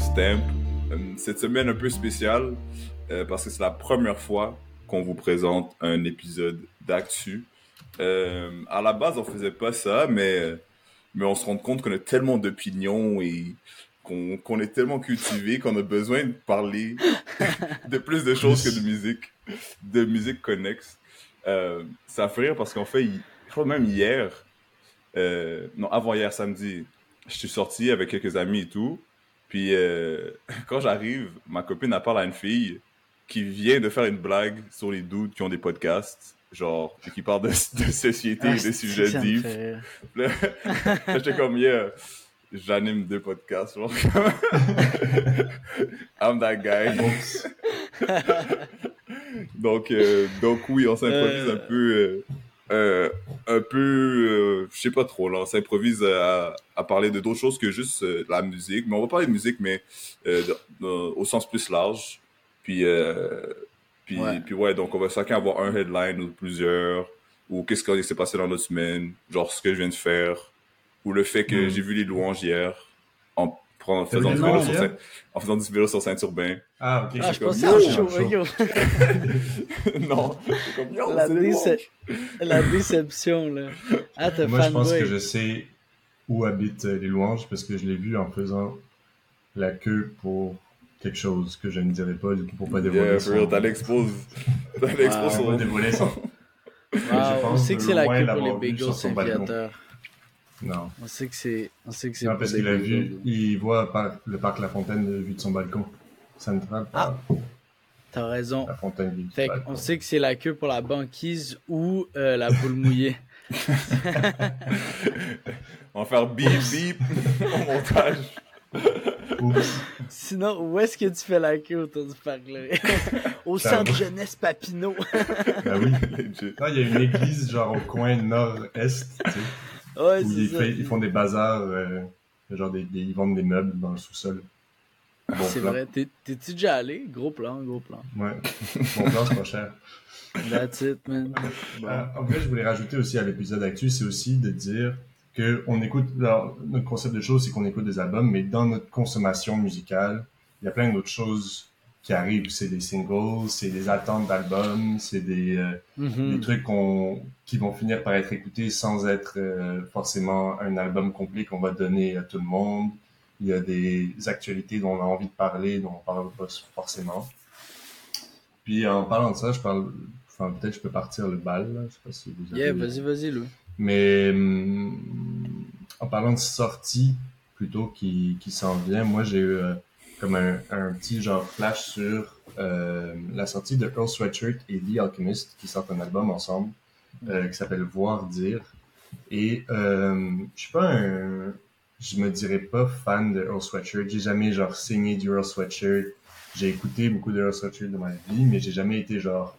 Stamp. Euh, Cette semaine un peu spéciale euh, parce que c'est la première fois qu'on vous présente un épisode d'actu. Euh, à la base, on faisait pas ça, mais, mais on se rend compte qu'on a tellement d'opinions et qu'on qu'on est tellement cultivé qu'on a besoin de parler de plus de choses que de musique, de musique connexe. Euh, ça fait rire parce qu'en fait, je crois même hier, non, avant-hier, samedi, je suis sorti avec quelques amis et tout. Puis euh, quand j'arrive, ma copine a parlé à une fille qui vient de faire une blague sur les dudes qui ont des podcasts, genre, et qui parlent de, de société Ah, et des c'est- sujets deep. J'étais comme, yeah, j'anime deux podcasts, genre. I'm that guy. donc, euh, donc oui, on s'improvise Euh. un peu, euh, euh, un peu, euh, je sais pas trop, là, on s'improvise à, à parler de d'autres choses que juste euh, la musique. Mais on va parler de musique, mais euh, de- au sens plus large. Puis, euh, puis, Ouais. puis ouais, donc on va chacun avoir un headline ou plusieurs, ou qu'est-ce qui s'est passé dans notre semaine, genre ce que je viens de faire, ou le fait que Mm. j'ai vu les louanges hier en, T'as vu faisant, les du vélo sur? Saint- en faisant du vélo sur Saint-Urbain. Ah, ok. Ah, je comme, pensais un show. yo. non, c'est comme, yo, La, déce- la déception, là. Ah, t'es Moi, je pense que je sais où habitent euh, les louanges parce que je l'ai vu en faisant la queue pour quelque chose que je ne dirais pas du coup pour pas dévoiler Yeah, son... t'as l'expose. T'as l'expose sur pas dévoiler son... Wow, je on pense sait que c'est la queue pour les bagels sur son balcon. Saint-Viateur. Non. On sait que c'est, on sait que c'est Non, parce qu'il a vu, il voit par le parc La Fontaine de vue de son balcon. Central, Ah. T'as raison. La Fontaine Fait qu'on sait que c'est la queue pour la banquise ou euh, la boule mouillée. On va faire bip bip au montage. Oups. Sinon, où est-ce que tu fais la queue autour du parc, là? Au Ça centre jeunesse Papineau. Ben oui. Il y a une église genre au coin nord-est, tu sais, ouais, où ils, ça. fait- ils font des bazars, euh, genre des, des- ils vendent des meubles dans le sous-sol. Bon C'est vrai. T'es- T'es-tu déjà allé? Gros plan, gros plan. Ouais. Bon plan, c'est pas cher. That's it, man. Bon. Euh, en fait, je voulais rajouter aussi à l'épisode actuel, c'est aussi de dire que on écoute, alors, notre concept de choses, c'est qu'on écoute des albums, mais dans notre consommation musicale, il y a plein d'autres choses qui arrivent. C'est des singles, c'est des attentes d'albums, c'est des, euh, Mhm. des trucs qu'on, qui vont finir par être écoutés sans être euh, forcément un album complet qu'on va donner à tout le monde. Il y a des actualités dont on a envie de parler, dont on parle pas forcément. Puis en parlant de ça, je parle, enfin peut-être je peux partir le bal. Là. Je sais pas si vous avez. Yeah, vas-y, vas-y, Lou. Mais hum, en parlant de sortie plutôt qui, qui s'en vient, moi j'ai eu euh, comme un, un petit genre flash sur euh, la sortie de Earl Sweatshirt et The Alchemist qui sortent un album ensemble euh, qui s'appelle Voir dire. Et euh, je suis pas un, je me dirais pas fan de Earl Sweatshirt. J'ai jamais genre saigné du Earl Sweatshirt. J'ai écouté beaucoup de Earl Sweatshirt de ma vie, mais j'ai jamais été genre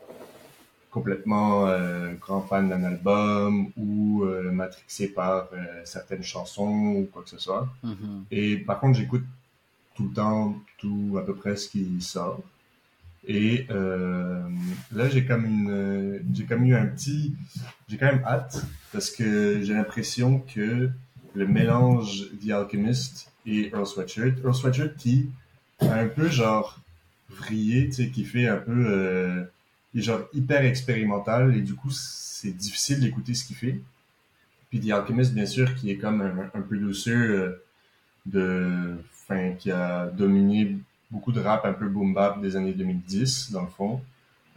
complètement euh, grand fan d'un album ou matrixé par certaines chansons ou quoi que ce soit. Mhm. Et par contre, j'écoute tout le temps, tout à peu près ce qui sort. Et euh, là, j'ai comme une, j'ai comme eu un petit, j'ai quand même hâte parce que j'ai l'impression que le mélange The Alchemist et Earl Sweatshirt, Earl Sweatshirt qui a un peu genre vrillé, tu sais, qui fait un peu, euh, genre hyper expérimental et du coup, c'est difficile d'écouter ce qu'il fait. Puis The Alchemist, bien sûr, qui est comme un, un peu douceur, de, enfin, qui a dominé beaucoup de rap un peu boom bap des années 2010, dans le fond.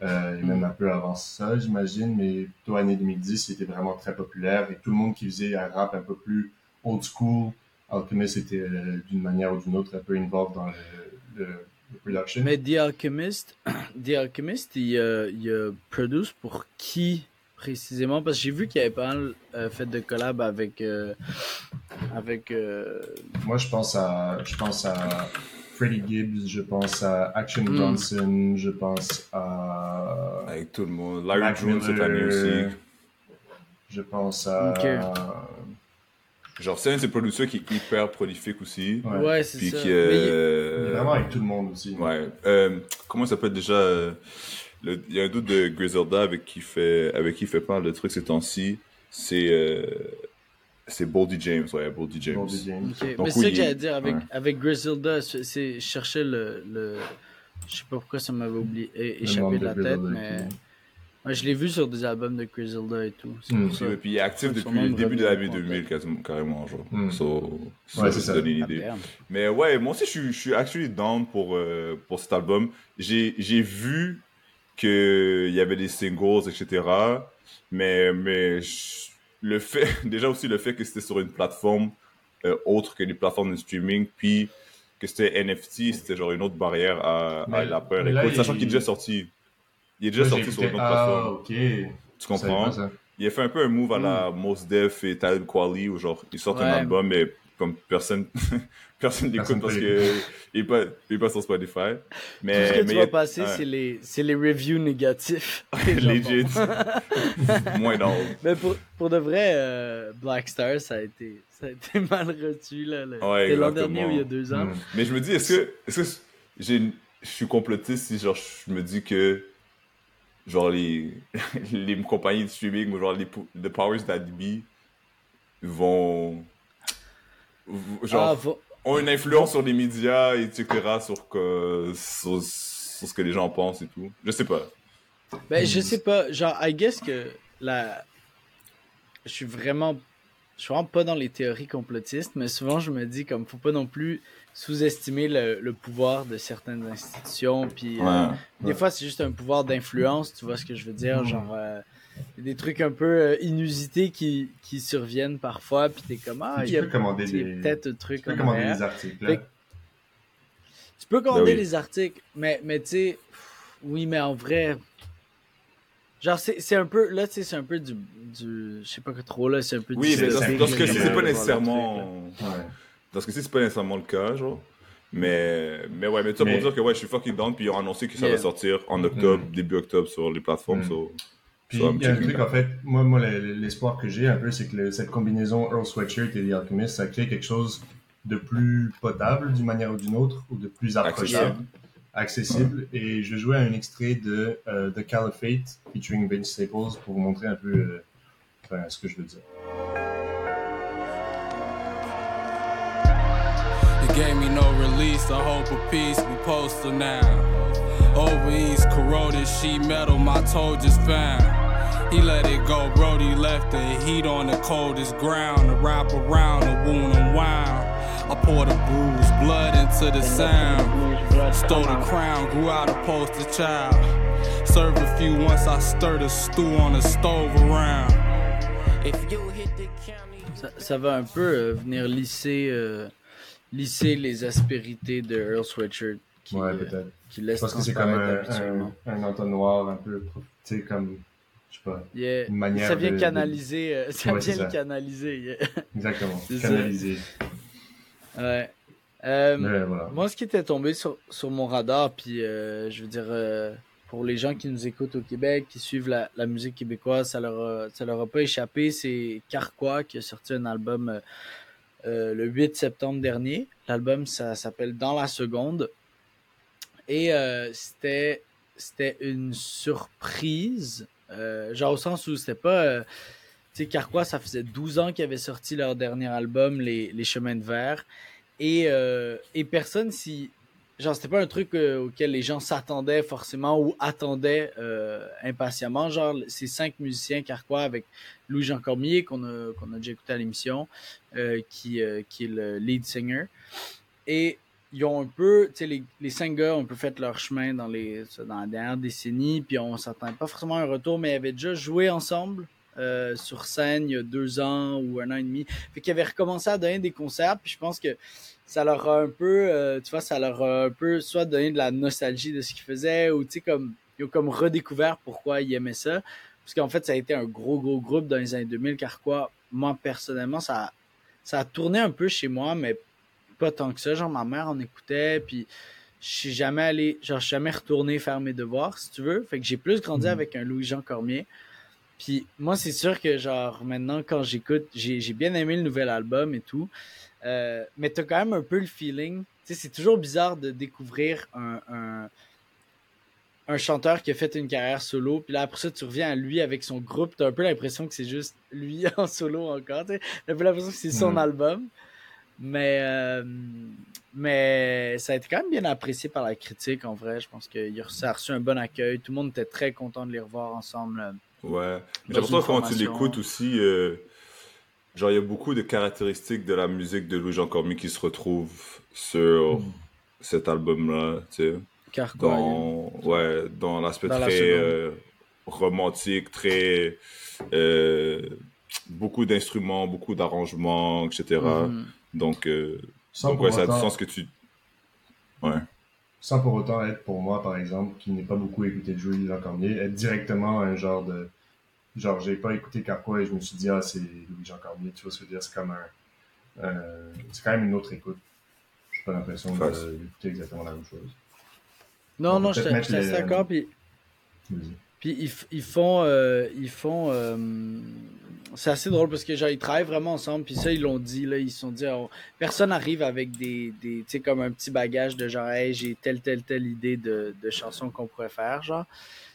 Euh, et même un peu avant ça, j'imagine, mais plutôt années 2010, il était vraiment très populaire et tout le monde qui faisait un rap un peu plus old school, Alchemist était euh, d'une manière ou d'une autre un peu involved dans le, le, production. Mais The Alchemist, The Alchemist, il, euh, il a produce pour qui précisément? Parce que j'ai vu qu'il avait pas mal euh, fait de collab avec. euh, avec euh, Moi, je pense à, je pense à Freddie Gibbs, je pense à Action Mm. Bronson, je pense à Avec tout le monde. Larry Mac June cette année aussi. Je pense à. Ok. Genre, c'est un de ces producteurs qui est hyper prolifique aussi. Ouais. Ouais, c'est Puis ça. qui. Mais il- Vraiment avec tout le monde aussi. Ouais. Euh, comment ça s'appelle déjà euh, le- Il y a un doute de Griselda avec qui fait avec qui il fait pas mal de trucs ces temps-ci. C'est euh, C'est Boldy James, ouais, Boldy James. Boldy James. Ok, Donc mais c'est oui, ça que j'allais dire avec, ouais. avec Griselda, c'est, cherchais le, le. Je sais pas pourquoi ça m'avait oublié, é- Le échappé de la tête, mais. Ouais, je l'ai vu sur des albums de Griselda et tout. C'est Hmm. ça. Puis, puis il est actif depuis le début de l'année en tête. 2000, quasiment, carrément, genre. Hmm. So, ça Ouais, ça. donner une Ah, idée. damn. Mais ouais, moi aussi, je suis, je suis actually down pour, euh, pour cet album. J'ai, j'ai vu qu'il y avait des singles, etc. Mais, mais je- le fait, déjà aussi le fait que c'était sur une plateforme euh, autre que les plateformes de streaming, puis que c'était NFT, c'était genre une autre barrière à, la là, Écoute, sachant il- qu'il est déjà sorti. Il est déjà Là, sorti sur une autre Ah, plateforme. ok. Tu Je savais comprends? ça. Il a fait un peu un move à la Mos Def et Talib Kweli où genre ils sortent un album mais comme personne personne l'écoute Personne parce que il est pas il est pas sur Spotify. Mais Tout ce que mais tu vas a- passer, ouais. c'est les, c'est les reviews négatifs. Legit moins dans Mais pour, pour de vrai, euh, Black Star, ça a été, ça a été mal reçu. Là. Ouais, C'était l'an dernier ou il y a deux ans. Hmm. Mais je me dis est-ce que est-ce que j'ai je suis complotiste si genre je me dis que genre les les compagnies de streaming ou genre les the powers that be vont genre Ah, ont une influence sur les médias, etc., sur, que, sur, sur ce que les gens pensent et tout. Je sais pas. Ben, je sais pas. Genre, I guess que la. Je suis vraiment. Je suis vraiment pas dans les théories complotistes, mais souvent je me dis, comme, faut pas non plus sous-estimer le, le pouvoir de certaines institutions. Puis, euh, Ouais. des fois, c'est juste un pouvoir d'influence, tu vois ce que je veux dire? Genre, euh, des trucs un peu euh, inusités qui, qui surviennent parfois, puis t'es comme, ah, tu il y a peux commander tu sais, des, peut-être un truc tu peux commander arrière. des articles. Fait. Tu peux commander Ben oui. les articles, mais, mais tu sais, oui, mais en vrai, genre, c'est c'est un peu, là, tu sais, c'est un peu du, du, je sais pas que trop, là, c'est un peu Oui, du mais dans, ce cas-ci, c'est- pas nécessairement. Ouais. Dans ce cas-ci, c'est pas nécessairement le cas, genre. Mais, mais ouais, mais Mais- pour dire que ouais, je suis fucking down, puis ils ont annoncé que ça Yeah. va sortir en octobre, Mm. début octobre sur les plateformes. Mm. so- Puis il y a un truc, that. en fait, moi, moi le- l'espoir que j'ai un peu, c'est que le- cette combinaison Earl Sweatshirt et The Alchemist, ça crée quelque chose de plus potable d'une manière ou d'une autre, ou de plus approchable, accessible. Et je vais jouer un extrait de euh, The Caliphate featuring Vince Staples pour vous montrer un peu euh, enfin, ce que je veux dire. It gave me no release, a hope of peace, we postal now. Over east, corroded sheet metal, my toe just found. He let it go, Brody left the heat on the coldest ground. To wrap around the wound and wound. I poured the bruised blood into the sound. Stole the crown, grew out a poster child. Served a few once I stirred a stew on the stove around. If you hit the county. ça, ça va un peu euh, venir lisser, euh, lisser les aspérités de Earl Sweatshirt qui, Ouais, euh, peut-être. qui Je laisse pense que c'est comme un, un, un entonnoir un peu, tu sais, comme, je sais pas, Yeah. une manière Ça vient de- canaliser, euh, ça Ouais, vient c'est le ça. canaliser. yeah. exactement. Ouais. Euh, Mais voilà. Moi, ce qui était tombé sur, sur mon radar, puis euh, je veux dire, euh, pour les gens qui nous écoutent au Québec, qui suivent la, la musique québécoise, ça leur a, ça leur a pas échappé. C'est Carquois qui a sorti un album le 8 septembre dernier. L'album, ça s'appelle Dans la seconde. Et c'était c'était une surprise, euh, genre au sens où c'était pas... euh, tu sais, Carquois, ça faisait 12 ans qu'ils avaient sorti leur dernier album, Les, Les Chemins de Verre. Et, euh, et personne si genre c'était pas un truc auquel les gens s'attendaient forcément ou attendaient impatiemment genre ces cinq musiciens carquois avec Louis Jean Cormier qu'on a qu'on a déjà écouté à l'émission qui qui est le lead singer et ils ont un peu tu sais les, les cinq gars ont un peu fait leur chemin dans les dans la dernière décennie puis on s'attendait pas forcément à un retour mais ils avaient déjà joué ensemble euh, sur scène il y a deux ans ou un an et demi fait qu'ils avaient recommencé à donner des concerts puis je pense que ça leur a un peu, euh, tu vois, ça leur a un peu soit donné de la nostalgie de ce qu'ils faisaient ou tu sais, comme, ils ont comme redécouvert pourquoi ils aimaient ça. Parce qu'en fait, ça a été un gros, gros groupe dans les années 2000, car quoi, moi, personnellement, ça, ça a tourné un peu chez moi, mais pas tant que ça. Genre, ma mère en écoutait, puis je suis jamais allé, genre, je suis jamais retourné faire mes devoirs, si tu veux. Fait que j'ai plus grandi Mhm. avec un Louis-Jean Cormier. Puis moi, c'est sûr que, genre, maintenant, quand j'écoute, j'ai bien aimé le nouvel album et tout. Euh, mais t'as quand même un peu le feeling. Tu sais, c'est toujours bizarre de découvrir un, un, un chanteur qui a fait une carrière solo, puis là après ça tu reviens à lui avec son groupe, t'as un peu l'impression que c'est juste lui en solo encore, t'as un peu l'impression que c'est son album. Mais, euh, mais ça a été quand même bien apprécié par la critique en vrai. Je pense que ça a reçu un bon accueil. Tout le monde était très content de les revoir ensemble. Ouais. Mais Dans j'ai l'impression quand tu l'écoutes aussi, euh, genre, il y a beaucoup de caractéristiques de la musique de Louis-Jean Cormier qui se retrouvent sur Mm. cet album-là, tu sais. Car quoi, Dans, ouais, dans l'aspect la très euh, romantique, très. euh, beaucoup d'instruments, beaucoup d'arrangements, etc. Donc, euh, Sans, donc pour ouais, ça a du autant, sens que tu. Ouais. sans pour autant être pour moi, par exemple, qui n'ai pas beaucoup écouté de Jean Cormier, être directement un genre de. Genre, j'ai pas écouté Carquois et je me suis dit, ah, c'est Louis Jean Cormier, tu vois ce que je veux dire, c'est comme un. euh, c'est quand même une autre écoute. J'ai pas l'impression d'écouter exactement la même chose. Non, On non, je suis les- d'accord. Puis, puis ils, ils font. euh, ils font euh, c'est assez drôle parce que genre, ils travaillent vraiment ensemble. Puis ça, ils l'ont dit. Là, ils se sont dit oh, personne arrive avec des. des tu sais, comme un petit bagage de genre, hey, j'ai telle, telle, telle idée de, de chanson qu'on pourrait faire. Genre,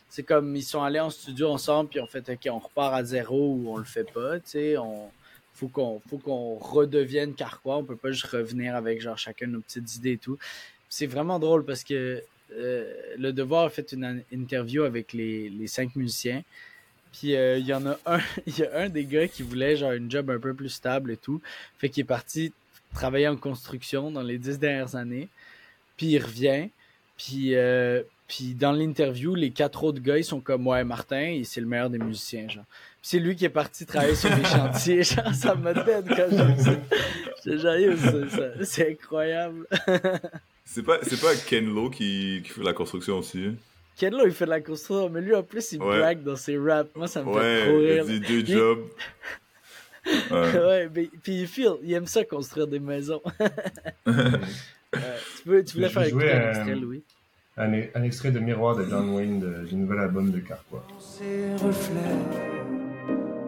c'est comme ils sont allés en studio ensemble. Puis on fait, ok, on repart à zéro ou on le fait pas. Tu sais, on. Faut qu'on, faut qu'on redevienne Carquois. On peut pas juste revenir avec genre chacun nos petites idées et tout. C'est vraiment drôle parce que euh, le Devoir a fait une interview avec les, les cinq musiciens. Puis euh, il y en a un, il y a un des gars qui voulait genre une job un peu plus stable et tout. Fait qu'il est parti travailler en construction dans les dix dernières années. Puis il revient. Puis, euh, puis dans l'interview, les quatre autres gars, ils sont comme ouais, Martin, il- c'est le meilleur des musiciens. Genre. Puis c'est lui qui est parti travailler sur des chantiers. Genre, ça me tête quand ça- c'est incroyable. C'est pas, c'est pas Ken Lo qui, qui fait la construction aussi? Ken Lo, il fait de la construction, mais lui, en plus, il Ouais. brague dans ses raps. Moi, ça me fait trop rire. il dit deux Il- jobs. Ouais. ouais, mais, puis il feel, il aime ça construire des maisons. Tu, peux, tu voulais faire écouter un euh, extrait, Louis? Un, un extrait de Miroir de John Wayne de- du nouvel album de Carquois. Ses reflets,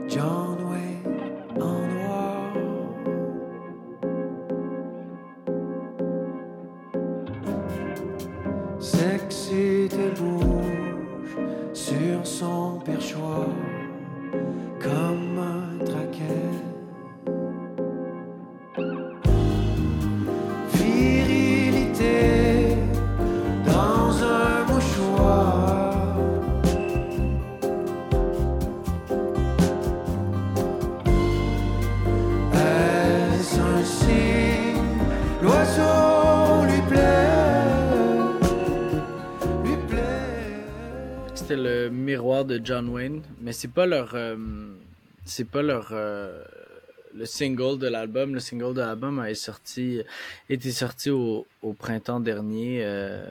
John Sexy de bouge sur son perchoir C'était le miroir de John Wayne, mais c'est pas leur. euh, c'est pas leur. euh, le single de l'album. Le single de l'album a été sorti, était sorti au, au printemps dernier. euh,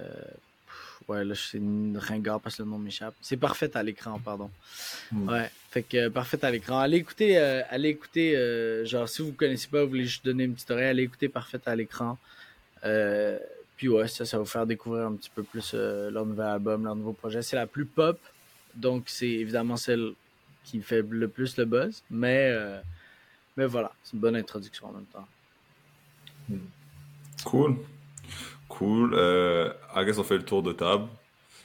ouais, là, c'est une ringard parce que le nom m'échappe. C'est parfait à l'écran, pardon. Mm. Ouais, fait que euh, parfait à l'écran. Allez écouter, euh, allez écouter, genre si vous connaissez pas, vous voulez juste donner une petite oreille, allez écouter parfait à l'écran. Puis ouais, ça, ça va vous faire découvrir un petit peu plus euh, leur nouvel album, leur nouveau projet. C'est la plus pop, donc c'est évidemment celle qui fait le plus le buzz, mais euh, mais voilà, c'est une bonne introduction en même temps. Cool. Cool. Euh, I guess on fait le tour de table.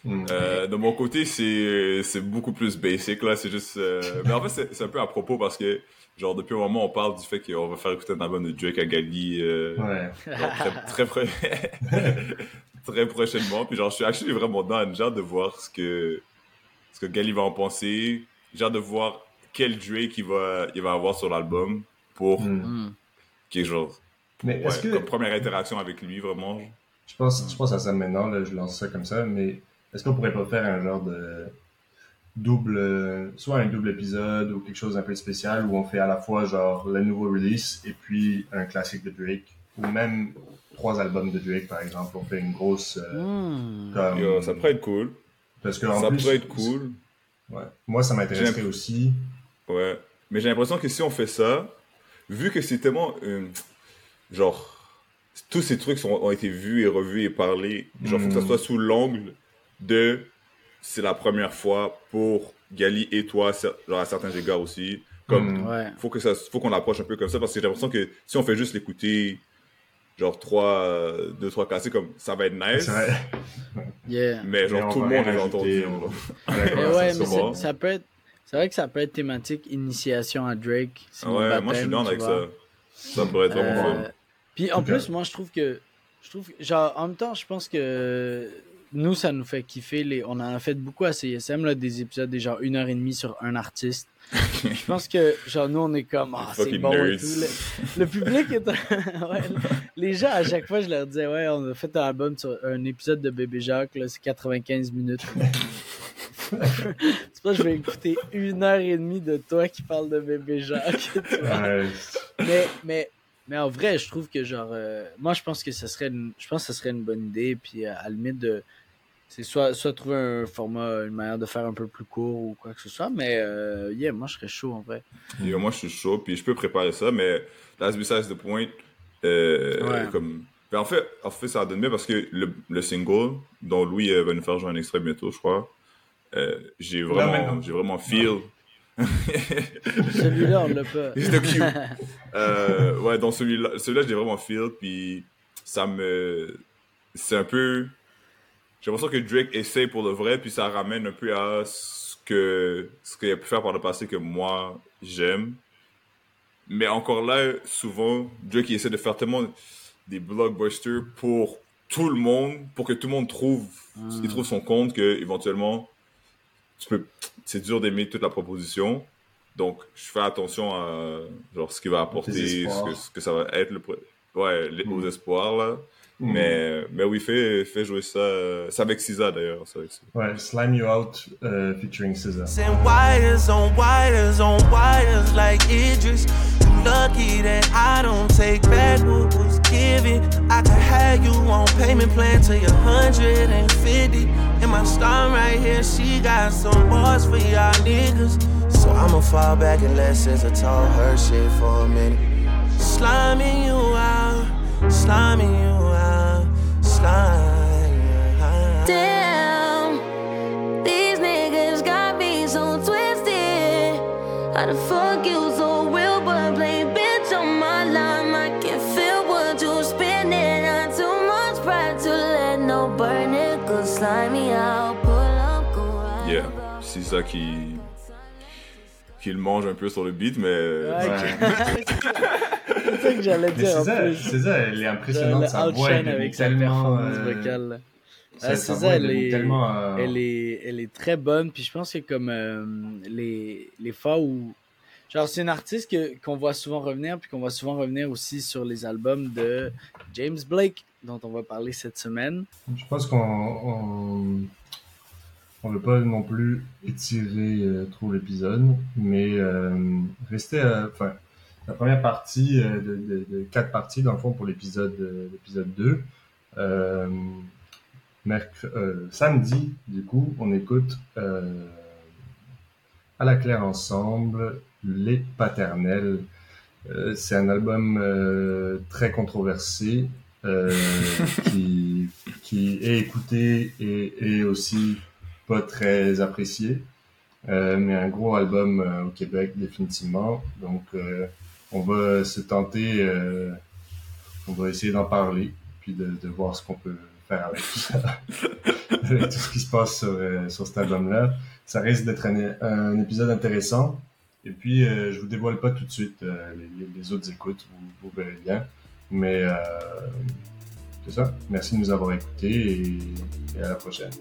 Mm. Euh, de mon côté, c'est c'est beaucoup plus basic là. C'est juste. euh, Mais en fait, c'est- c'est un peu à propos parce que genre depuis un moment, on parle du fait qu'on va faire écouter un album de Drake à Gali. euh, Ouais. très, très, pro- très prochainement. Puis genre, je suis actually vraiment down. J'ai hâte de voir ce que ce que Gali va en penser. J'ai hâte de voir quel Drake il va il va avoir sur l'album pour Mm. Qui est genre Mais ouais, est-ce que. comme première interaction avec lui vraiment. Je pense, je pense à ça maintenant, là, je lance ça comme ça, mais est-ce qu'on pourrait pas faire un genre de double, euh, soit un double épisode ou quelque chose un peu spécial où on fait à la fois genre le nouveau release et puis un classique de Drake ou même trois albums de Drake par exemple, on fait une grosse euh, Hmm. comme Yo, ça pourrait être cool. parce que en Ça plus, pourrait être cool. Ouais. Moi ça m'intéresserait aussi. Ouais. Mais j'ai l'impression que si on fait ça, vu que c'est tellement. euh, genre. Tous ces trucs sont- ont été vus et revus et parlés. Genre, faut que ça Mm. soit sous l'angle de. C'est la première fois pour Gali et toi, genre à certains égards aussi. Comme. Mm. Ouais. Faut que ça, faut qu'on approche un peu comme ça parce que j'ai l'impression que si on fait juste l'écouter, genre trois, euh, deux, trois classiques, comme ça va être nice. Yeah. Mais genre, Mais tout le monde la Mais ouais, mais bon. ça peut être. C'est vrai que ça peut être thématique initiation à Drake. Ouais, moi je suis down avec vois. ça. Ça pourrait être vraiment Euh, fun. Puis en plus, moi je trouve que. Je trouve que- genre, en même temps, je pense que nous, ça nous fait kiffer. Les... On en a fait beaucoup à CSM, là, des épisodes, des genre une heure et demie sur un artiste. je pense que, genre, nous, on est comme, ah, c'est bon et nerds. tout. Le, le public est. ouais, les gens, à chaque fois, je leur disais, ouais, on a fait un album sur un épisode de Bébé Jacques, là, c'est 95 minutes. c'est pas, je vais écouter une heure et demie de toi qui parle de Bébé Jacques. tu vois. Ouais, mais, mais, mais en vrai, je trouve que genre, euh, moi, je pense que ce serait, une, je pense que ce serait une bonne idée. Puis euh, à la limite de, c'est soit, soit trouver un format, une manière de faire un peu plus court ou quoi que ce soit. Mais euh, yeah, moi, je serais chaud en vrai. Moi, je suis chaud, puis je peux préparer ça, mais last besides the point, euh, Ouais. comme... Ben, en, fait, en fait, ça donne bien parce que le, le single, dont Louis euh, va nous faire jouer un extrait bientôt, je crois, euh, j'ai vraiment, j'ai vraiment feel... Celui-là, on l'a pas. Cute. Euh, ouais, dans celui-là, celui-là, j'ai vraiment feel, puis ça me... C'est un peu... J'ai l'impression que Drake essaie pour le vrai, puis ça ramène un peu à ce que ce qu'il a pu faire par le passé que moi, j'aime. Mais encore là, souvent, Drake il essaie de faire tellement des blockbusters pour tout le monde, pour que tout le monde trouve, il trouve son compte, que éventuellement, tu peux, c'est dur d'aimer toute la proposition. Donc, je fais attention à genre ce qu'il va apporter, ce que, ce que ça va être le, ouais, les, aux Mm. espoirs là. Mm. Mais, mais oui, fais, fais jouer ça. C'est avec Cisa d'ailleurs. c'est avec Ouais, Slime You Out euh, featuring SZA. Send wires on wires on wires like Idris. You lucky that I don't take back what was given. I could have you on payment plan till you're 150. And my star right here, she got some bars for y'all niggas. So I'ma fall back and let SZA talk her shit for a minute. Sliming you out, sliming you out, sliming. Damn, these niggas got me so twisted. How the fuck you so real, but play bitch on my line? I can feel what you spinning. Not too much pride to let no burn it. Good slime me out, pull up, go right Yeah, c'est ça qui qui le mange un peu sur le beat, mais Ouais, Ouais. C'est ça que j'allais dire elle est impressionnante, sa voix, elle est avec sa performance vocale. SZA, voix, elle est euh, elle est, elle est très bonne. Puis je pense que comme euh, les, les fois où. Genre, c'est une artiste qu'on voit souvent revenir, puis qu'on voit souvent revenir aussi sur les albums de James Blake, dont on va parler cette semaine. Je pense qu'on on, veut pas non plus étirer euh, trop l'épisode, mais euh, rester à, enfin, la première partie euh, de, de- de quatre parties dans le fond pour l'épisode euh, l'épisode 2. Euh, merc- euh, samedi, du coup, on écoute euh, à la claire ensemble les paternels. C'est un album très controversé qui, qui est écouté et, et aussi pas très apprécié. Mais un gros album au Québec définitivement. Donc on va se tenter, euh, on va essayer d'en parler, puis de, voir ce qu'on peut faire avec tout ça, avec tout ce qui se passe sur, euh, sur cet album-là. Ça risque d'être un, un épisode intéressant. Et puis, euh, je vous dévoile pas tout de suite euh, les, autres écoutes, vous, verrez bien. Mais euh, c'est ça. Merci de nous avoir écoutés et à la prochaine.